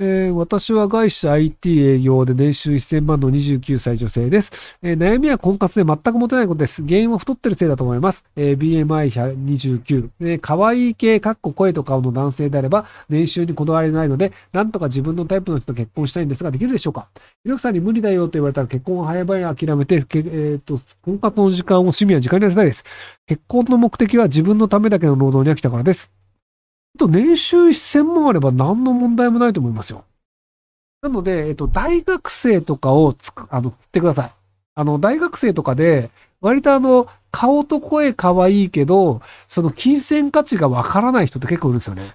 えー、私は外資 IT 営業で年収1000万の29歳女性です。えー、悩みは婚活で全く持てないことです。原因は太ってるせいだと思います。えー、BMI29、えー。可愛い系、かっこ声と顔の男性であれば、年収にこだわりないので、なんとか自分のタイプの人と結婚したいんですが、できるでしょうか？ひろきさんに無理だよと言われたら結婚を早々諦めて、えっ、ー、と、婚活の時間を趣味は時間に当てたいです。結婚の目的は自分のためだけの労働に飽きたからです。と年収1000万あれば何の問題もないと思いますよ。なので、えっと、大学生とかをつく、あの、釣ってください。あの、大学生とかで、割とあの、顔と声可愛いけど、その金銭価値がわからない人って結構いるんですよね。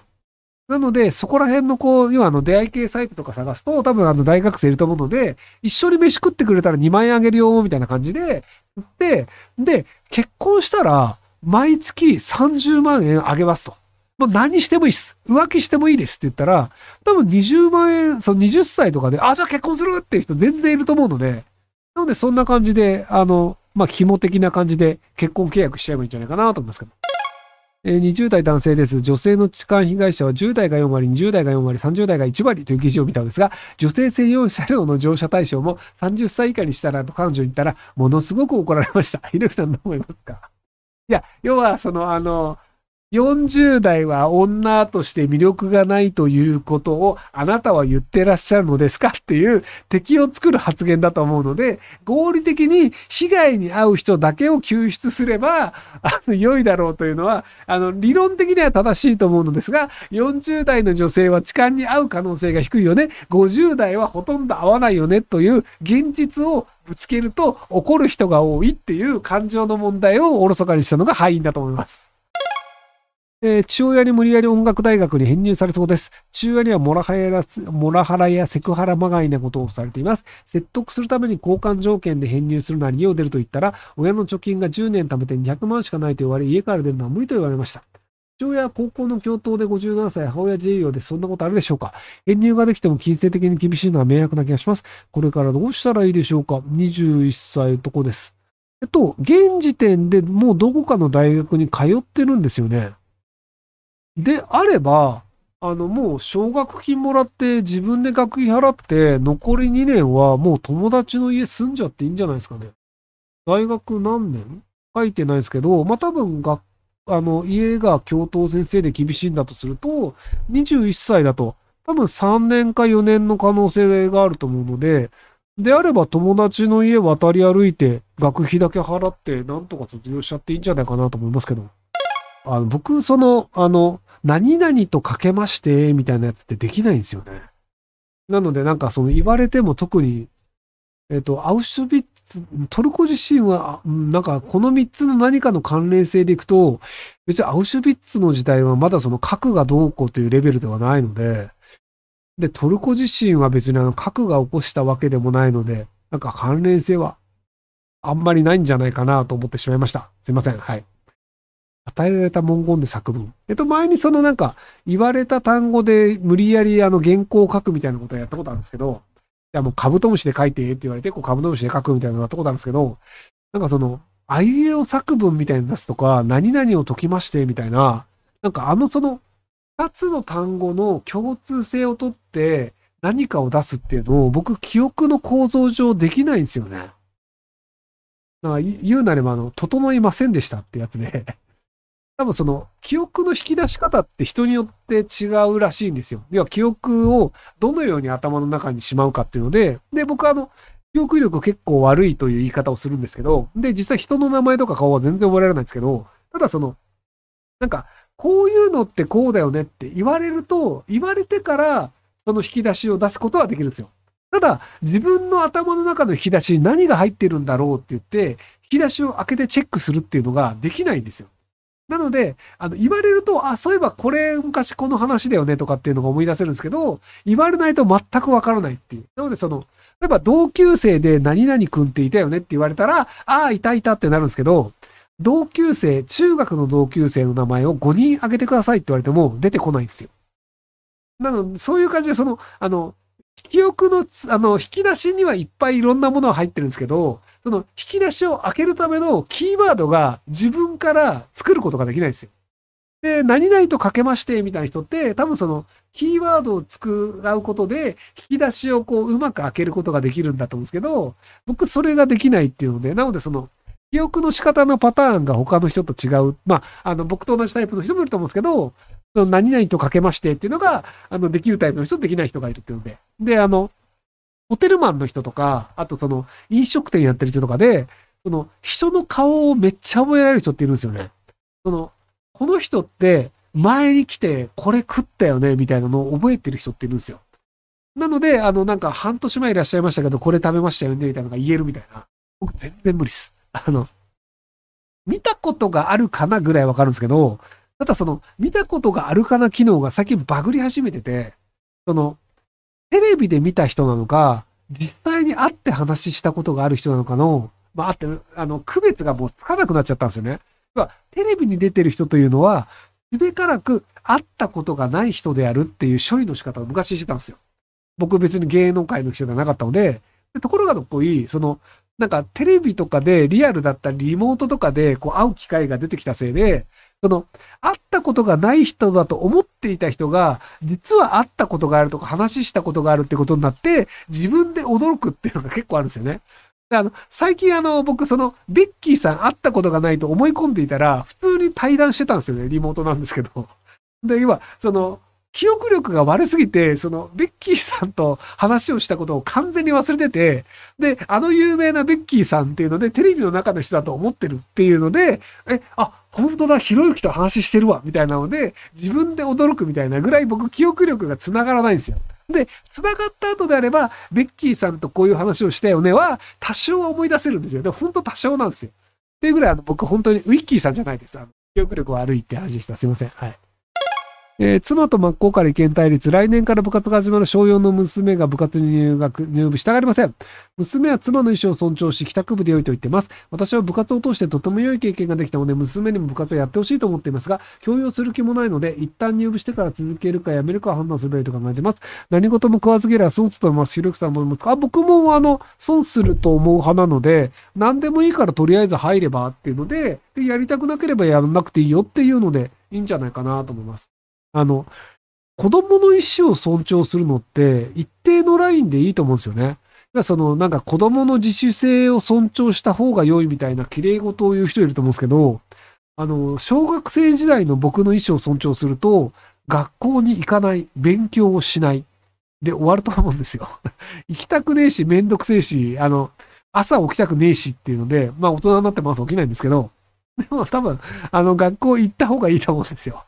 なので、そこら辺のこう、要はあの、出会い系サイトとか探すと、多分あの、大学生いると思うので、一緒に飯食ってくれたら2万円あげるよ、みたいな感じで、で、で、結婚したら、毎月30万円あげますと。もう何してもいいです。浮気してもいいですって言ったら、多分20万円、その20歳とかで、あ、じゃあ結婚するっていう人全然いると思うので、なのでそんな感じで、あの、まあ、紐的な感じで結婚契約しちゃえばいいんじゃないかなと思いますけど。えー、20代男性です。女性の痴漢被害者は10代が4割、20代が4割、30代が1割という記事を見たのですが、女性専用車両の乗車対象も30歳以下にしたらと彼女に言ったら、ものすごく怒られました。ひろきさんどう思いますか？いや、要は、その、あの、40代は女として魅力がないということをあなたは言ってらっしゃるのですかっていう敵を作る発言だと思うので、合理的に被害に遭う人だけを救出すれば、あの、良いだろうというのは、あの、理論的には正しいと思うのですが、40代の女性は痴漢に遭う可能性が低いよね。50代はほとんど合わないよねという現実をぶつけると怒る人が多いっていう感情の問題をおろそかにしたのが敗因だと思います。えー、父親に無理やり音楽大学に編入されそうです。父親にはモラハラモラハラやセクハラまがいなことをされています。説得するために交換条件で編入するなら家を出ると言ったら、親の貯金が10年貯めて200万しかないと言われ、家から出るのは無理と言われました。父親は高校の教頭で57歳、母親自営業でそんなことあるでしょうか編入ができても金銭的に厳しいのは迷惑な気がします。これからどうしたらいいでしょうか ?21 歳とこです。えっと、現時点でもうどこかの大学に通ってるんですよね。であれば、あの、もう奨学金もらって自分で学費払って残り2年はもう友達の家住んじゃっていいんじゃないですかね。大学何年？書いてないですけど、まあ、多分学、あの、家が教頭先生で厳しいんだとすると、21歳だと多分3年か4年の可能性があると思うので、であれば友達の家渡り歩いて学費だけ払ってなんとか卒業しちゃっていいんじゃないかなと思いますけど。あの僕、その、あの、何々とかけまして、みたいなやつってできないんですよね。なので、なんかその言われても特に、えっ、と、アウシュビッツ、トルコ自身は、なんかこの3つの何かの関連性でいくと、別にアウシュビッツの時代はまだその核がどうこうというレベルではないので、で、トルコ自身は別にあの核が起こしたわけでもないので、なんか関連性はあんまりないんじゃないかなと思ってしまいました。すいません。はい。与えられた文言で作文。えっと、前にそのなんか、言われた単語で無理やりあの原稿を書くみたいなことをやったことあるんですけど、いやもうカブトムシで書いてって言われて、こうカブトムシで書くみたいなのやったことあるんですけど、なんかその、あいうえお作文みたいなやつとか、何々を解きましてみたいな、なんかあのその、二つの単語の共通性をとって何かを出すっていうのを僕記憶の構造上できないんですよね。なんか言うなればあの、整いませんでしたってやつで多分その記憶の引き出し方って人によって違うらしいんですよ。要は記憶をどのように頭の中にしまうかっていうので、で、僕はあの、記憶力結構悪いという言い方をするんですけど、で、実際人の名前とか顔は全然覚えられないんですけど、ただその、なんか、こういうのってこうだよねって言われると、言われてからその引き出しを出すことはできるんですよ。ただ、自分の頭の中の引き出しに何が入ってるんだろうって言って、引き出しを開けてチェックするっていうのができないんですよ。なので、あの、言われると、あ、そういえばこれ昔この話だよねとかっていうのが思い出せるんですけど、言われないと全くわからないっていう。なので、その、例えば同級生で何々くんっていたよねって言われたら、ああ、いたいたってなるんですけど、同級生、中学の同級生の名前を5人挙げてくださいって言われても出てこないんですよ。なので、そういう感じで、その、あの、記憶の、あの、引き出しにはいっぱいいろんなものが入ってるんですけど、その引き出しを開けるためのキーワードが自分から作ることができないんですよ。で、何々とかけましてみたいな人って、多分その、キーワードを使うことで、引き出しをこう、うまく開けることができるんだと思うんですけど、僕それができないっていうので、なのでその、記憶の仕方のパターンが他の人と違う。まあ、あの、僕と同じタイプの人もいると思うんですけど、その何々とかけましてっていうのが、あの、できるタイプの人できない人がいるっていうので。で、あの、ホテルマンの人とか、あとその、飲食店やってる人とかで、その、人の顔をめっちゃ覚えられる人っているんですよね。その、この人って前に来てこれ食ったよねみたいなのを覚えてる人っているんですよ。なので、あの、なんか半年前いらっしゃいましたけど、これ食べましたよねみたいなのが言えるみたいな。僕全然無理っす。あの、見たことがあるかなぐらいわかるんですけど、ただその、見たことがあるかな機能が最近バグり始めてて、その、テレビで見た人なのか、実際に会って話したことがある人なのかの、まあ、あって、あの、区別がもうつかなくなっちゃったんですよね。テレビに出てる人というのは、すべからく会ったことがない人であるっていう処理の仕方を昔してたんですよ。僕別に芸能界の人ではなかったので、でところがどっこい、その、なんかテレビとかでリアルだったりリモートとかでこう会う機会が出てきたせいで、その、会ったことがない人だと思っていた人が、実は会ったことがあるとか話したことがあるってことになって、自分で驚くっていうのが結構あるんですよね。あの、最近あの、僕その、ベッキーさん会ったことがないと思い込んでいたら、普通に対談してたんですよね、リモートなんですけど。で、今、その、記憶力が悪すぎて、その、ベッキーさんと話をしたことを完全に忘れてて、で、あの有名なベッキーさんっていうので、テレビの中の人だと思ってるっていうので、え、あ、本当だ、ひろゆきと話してるわ、みたいなので、自分で驚くみたいなぐらい僕記憶力が繋がらないんですよ。で、繋がった後であれば、ベッキーさんとこういう話をしたよねは、多少は思い出せるんですよ。でも本当多少なんですよ。っていうぐらい、あの、僕本当にウィッキーさんじゃないです。あの、記憶力悪いって話でした。すいません。はい。えー、妻と真っ向から意見対立。来年から部活が始まる小4の娘が部活に入学、入部したがりません。娘は妻の意思を尊重し、帰宅部で良いと言ってます。私は部活を通してとても良い経験ができたので、娘にも部活をやってほしいと思っていますが、強要する気もないので、一旦入部してから続けるかやめるか判断すればいいと考えています。何事も食わず嫌いは損すと思います。ひろゆきさんも思いますか？あ、僕もあの、損すると思う派なので、何でもいいからとりあえず入ればっていうので、でやりたくなければやらなくていいよっていうので、いいんじゃないかなと思います。あの、子供の意思を尊重するのって、一定のラインでいいと思うんですよね。その、なんか子供の自主性を尊重した方が良いみたいな綺麗事を言う人いると思うんですけど、あの、小学生時代の僕の意思を尊重すると、学校に行かない、勉強をしない。で終わると思うんですよ。行きたくねえし、めんどくせえし、あの、朝起きたくねえしっていうので、まあ大人になっても朝起きないんですけど、でも多分、あの、学校行った方がいいと思うんですよ。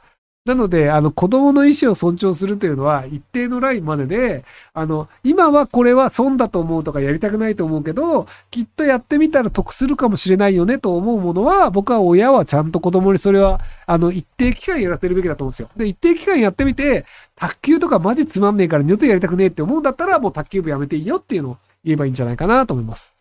なので、あの、子供の意思を尊重するというのは、一定のラインまでで、あの、今はこれは損だと思うとかやりたくないと思うけど、きっとやってみたら得するかもしれないよねと思うものは、僕は親はちゃんと子供にそれは、あの、一定期間やらせるべきだと思うんですよ。で、一定期間やってみて、卓球とかマジつまんねえから二度とやりたくねえって思うんだったら、もう卓球部やめていいよっていうのを言えばいいんじゃないかなと思います。